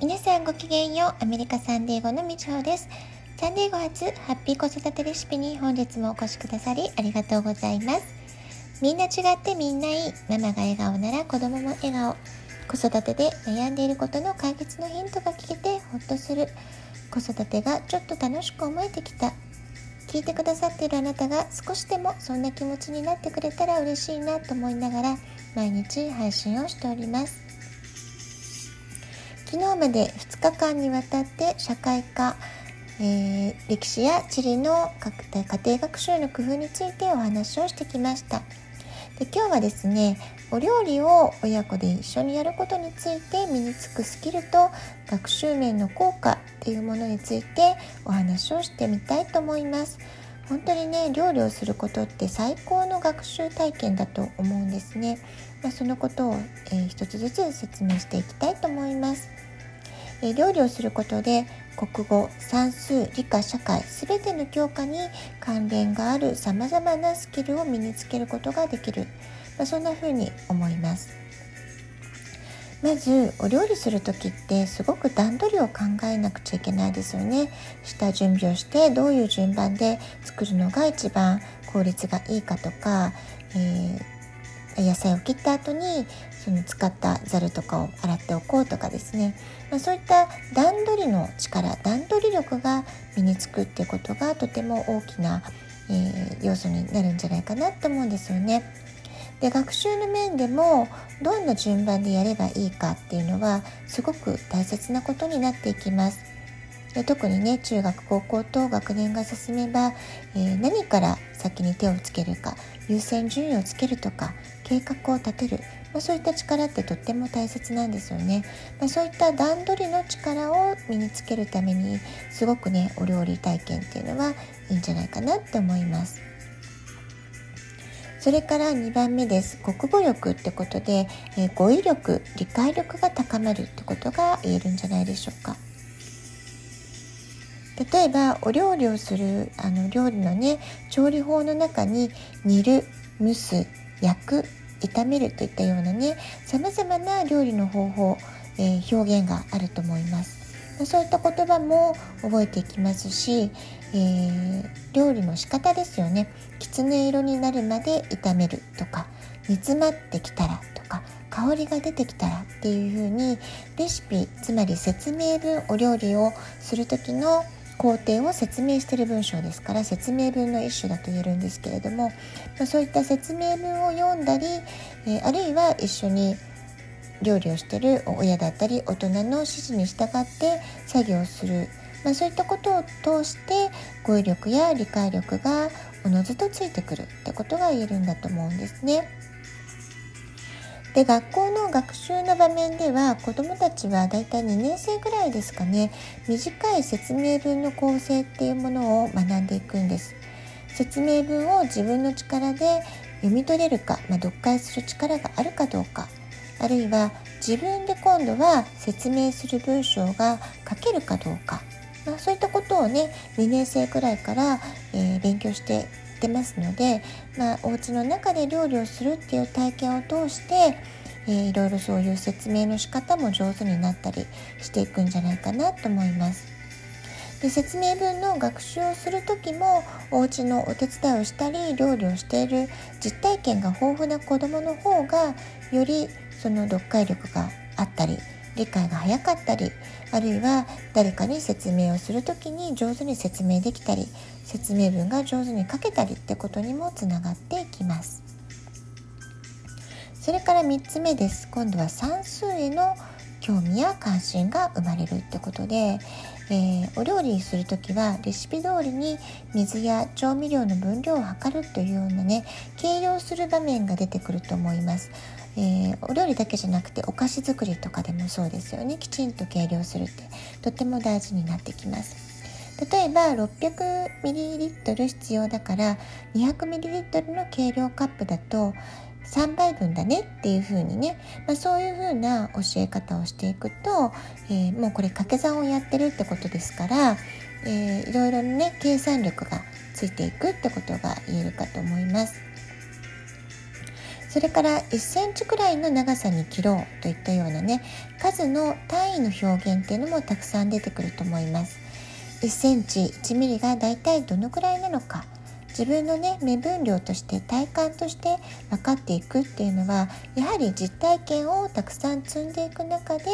皆さんごきげんよう。アメリカサンデーゴのみちほです。サンデーゴ初ハッピー子育てレシピに本日もお越しくださりありがとうございます。みんな違ってみんないい。ママが笑顔なら子供も笑顔。子育てで悩んでいることの解決のヒントが聞けてほっとする。子育てがちょっと楽しく思えてきた。聞いてくださっているあなたが少しでもそんな気持ちになってくれたら嬉しいなと思いながら毎日配信をしております。昨日まで2日間にわたって社会科、えー、歴史や地理の家庭学習の工夫についてお話をしてきました。で今日はですねお料理を親子で一緒にやることについて身につくスキルと学習面の効果っていうものについてお話をしてみたいと思います。本当にね料理をすることって最高の学習体験だと思うんですね、まあ、そのことを、えー、一つずつ説明していきたいと思います。え料理をすることで国語算数理科社会すべての教科に関連があるさまざまなスキルを身につけることができる、まあ、そんな風に思います。まずお料理する時ってすごく段取りを考えなくちゃいけないですよね。下準備をしてどういう順番で作るのが一番効率がいいかとか、えー野菜を切った後にその使ったざるとかを洗っておこうとかですね、まあ、そういった段取りの力段取り力が身につくっていうことがとても大きな、えー、要素になるんじゃないかなと思うんですよね。で学習の面でもどんな順番でやればいいかっていうのはすごく大切なことになっていきます。で特にね中学高校と学年が進めば、えー、何から先に手をつけるか優先順位をつけるとか計画を立てる、まあ、そういった力ってとっても大切なんですよね、まあ、そういった段取りの力を身につけるためにすごくねお料理体験っていうのはいいんじゃないかなって思います。それから2番目です国語力ってことで、えー、語彙力理解力が高まるってことが言えるんじゃないでしょうか例えばお料理をするあの料理のね調理法の中に煮る蒸す焼く炒めるといったようなねさまざまな料理の方法、えー、表現があると思います。そういった言葉も覚えていきますし、えー、料理の仕方ですよね。きつね色になるまで炒めるとか煮詰まってきたらとか香りが出てきたらっていう風にレシピつまり説明文お料理をする時の工程を説明してる文章ですから説明文の一種だと言えるんですけれども、まそういった説明文を読んだり、え、あるいは一緒に料理をしている親だったり大人の指示に従って作業する、まあ、そういったことを通して語彙力や理解力がおのずとついてくる。ってことが言えるんだと思うんですね。で学校の学習の場面では子どもたちはだいたい2年生ぐらいですかね。短い説明文の構成っていうものを学んでいくんです。説明文を自分の力で読み取れるか、まあ、読解する力があるかどうか。あるいは自分で今度は説明する文章が書けるかどうか、まあ、そういったことをね2年生くらいから、えー、勉強してってますので、まあ、お家の中で料理をするっていう体験を通して、えー、いろいろそういう説明の仕方も上手になったりしていくんじゃないかなと思います。で説明文の学習をする時もお家のお手伝いをしたり料理をしている実体験が豊富な子どもの方がよりその読解力があったり理解が早かったりあるいは誰かに説明をする時に上手に説明できたり説明文が上手に書けたりってことにもつながっていきます。それから3つ目です。今度は算数への興味や関心が生まれるってことで、えー、お料理する時はレシピ通りに水や調味料の分量を測るというようなね計量する場面が出てくると思います。えー、お料理だけじゃなくてお菓子作りとかでもそうですよねきちんと計量するってとっても大事になってきます例えば 600ml 必要だから 200ml の計量カップだと3杯分だねっていう風にね、まあ、そういう風な教え方をしていくと、えー、もうこれ掛け算をやってるってことですから、えー、いろいろね計算力がついていくってことが言えるかと思います。それから1センチくらいの長さに切ろうといったようなね数の単位の表現っていうのもたくさん出てくると思います1センチ1ミリがだいたいどのくらいなのか自分のね目分量として体感として分かっていくっていうのはやはり実体験をたくさん積んでいく中で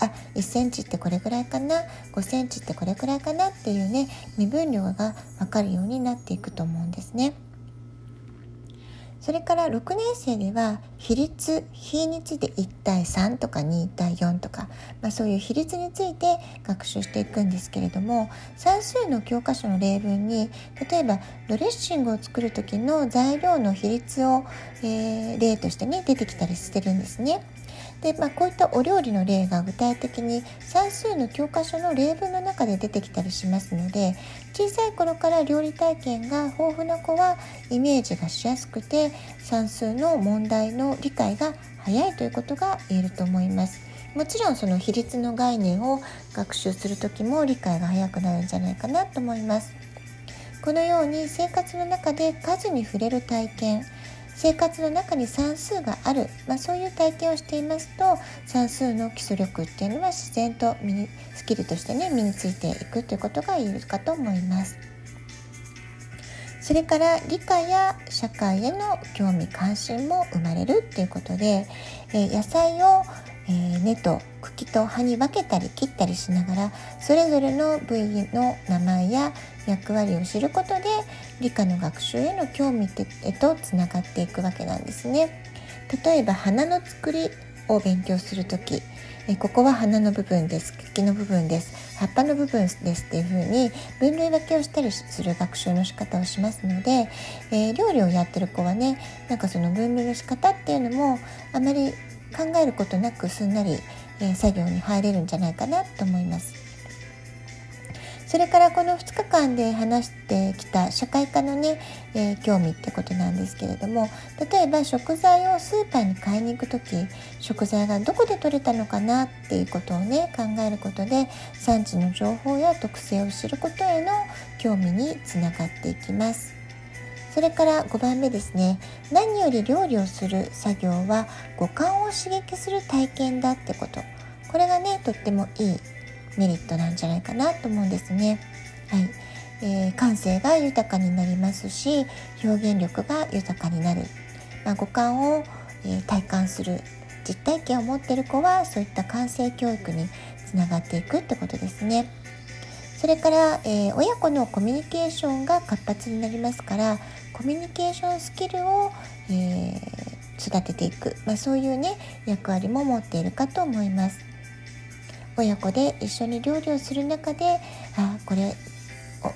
あ1センチってこれぐらいかな5センチってこれくらいかなっていうね目分量が分かるようになっていくと思うんですね。それから6年生では比率比について1対3とか2対4とか、まあ、そういう比率について学習していくんですけれども算数の教科書の例文に例えばドレッシングを作る時の材料の比率を、えー、例としてね出てきたりしてるんですね。で、まあ、こういったお料理の例が具体的に算数の教科書の例文の中で出てきたりしますので小さい頃から料理体験が豊富な子はイメージがしやすくて算数の問題の理解が早いということが言えると思います。もちろんその比率の概念を学習する時も理解が早くなるんじゃないかなと思います。このように生活の中で数に触れる体験生活の中に算数がある、まあ、そういう体験をしていますと算数の基礎力っていうのは自然と身にスキルとしてね身についていくということが言えるかと思います。それから理科や社会への興味関心も生まれるっていうことで、え、野菜を、えー、根と茎と葉に分けたり切ったりしながらそれぞれの部位の名前や役割を知ることで理科の学習への興味へとつながっていくわけなんですね。例えば花の作りを勉強する時えここは花の部分です茎の部分です葉っぱの部分ですっていう風に分類分けをしたりする学習の仕方をしますので、えー、料理をやってる子はねなんかその分類の仕方っていうのもあまり考えることなくすんなり、え、作業に入れるんじゃないかなと思います。それからこの2日間で話してきた社会科のね、えー、興味ってことなんですけれども例えば食材をスーパーに買いに行く時食材がどこで取れたのかなっていうことをね考えることで産地の情報や特性を知ることへの興味につながっていきます。それから5番目ですね。何より料理をする作業は五感を刺激する体験だってこと。これがねとってもいいメリットなんじゃないかなと思うんですね。はい。えー、感性が豊かになりますし表現力が豊かになる、まあ、五感を、えー、体感する。実体験を持ってる子はそういった感性教育につながっていくってことですね。それから、えー、親子のコミュニケーションが活発になりますからコミュニケーションスキルを、えー、育てていく、まあ、そういうね役割も持っているかと思います。親子で一緒に料理をする中であこれ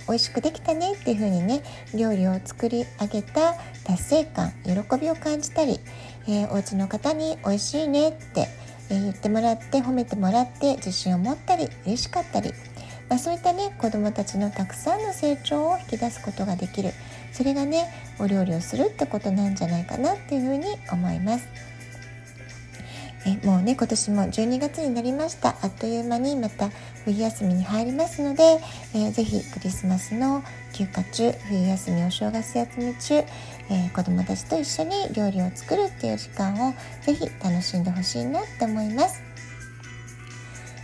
美味しくできたねっていう風にね料理を作り上げた達成感喜びを感じたり、えー、お家の方に美味しいねって、えー、言ってもらって褒めてもらって自信を持ったり嬉しかったり、まあ、そういったね子どもたちのたくさんの成長を引き出すことができる。それがねお料理をするってことなんじゃないかなっていうふうに思います。えもうね今年も12月になりました。あっという間にまた冬休みに入りますので、えー、ぜひクリスマスの休暇中冬休みお正月休み中、えー、子どもたちと一緒に料理を作るっていう時間をぜひ楽しんでほしいなって思います。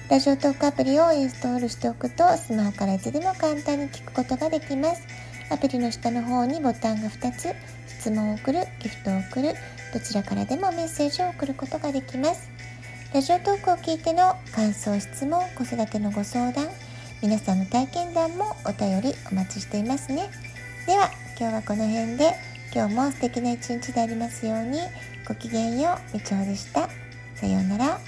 ラジオトークアプリをインストールしておくとスマホからいつでも簡単に聞くことができます。アプリの下の方にボタンが2つ質問を送るギフトを送るどちらからでもメッセージを送ることができます。ラジオトークを聞いての感想質問子育てのご相談皆さんの体験談もお便りお待ちしていますね。では今日はこの辺で今日も素敵な一日でありますようにごきげんようみちおでした。さようなら。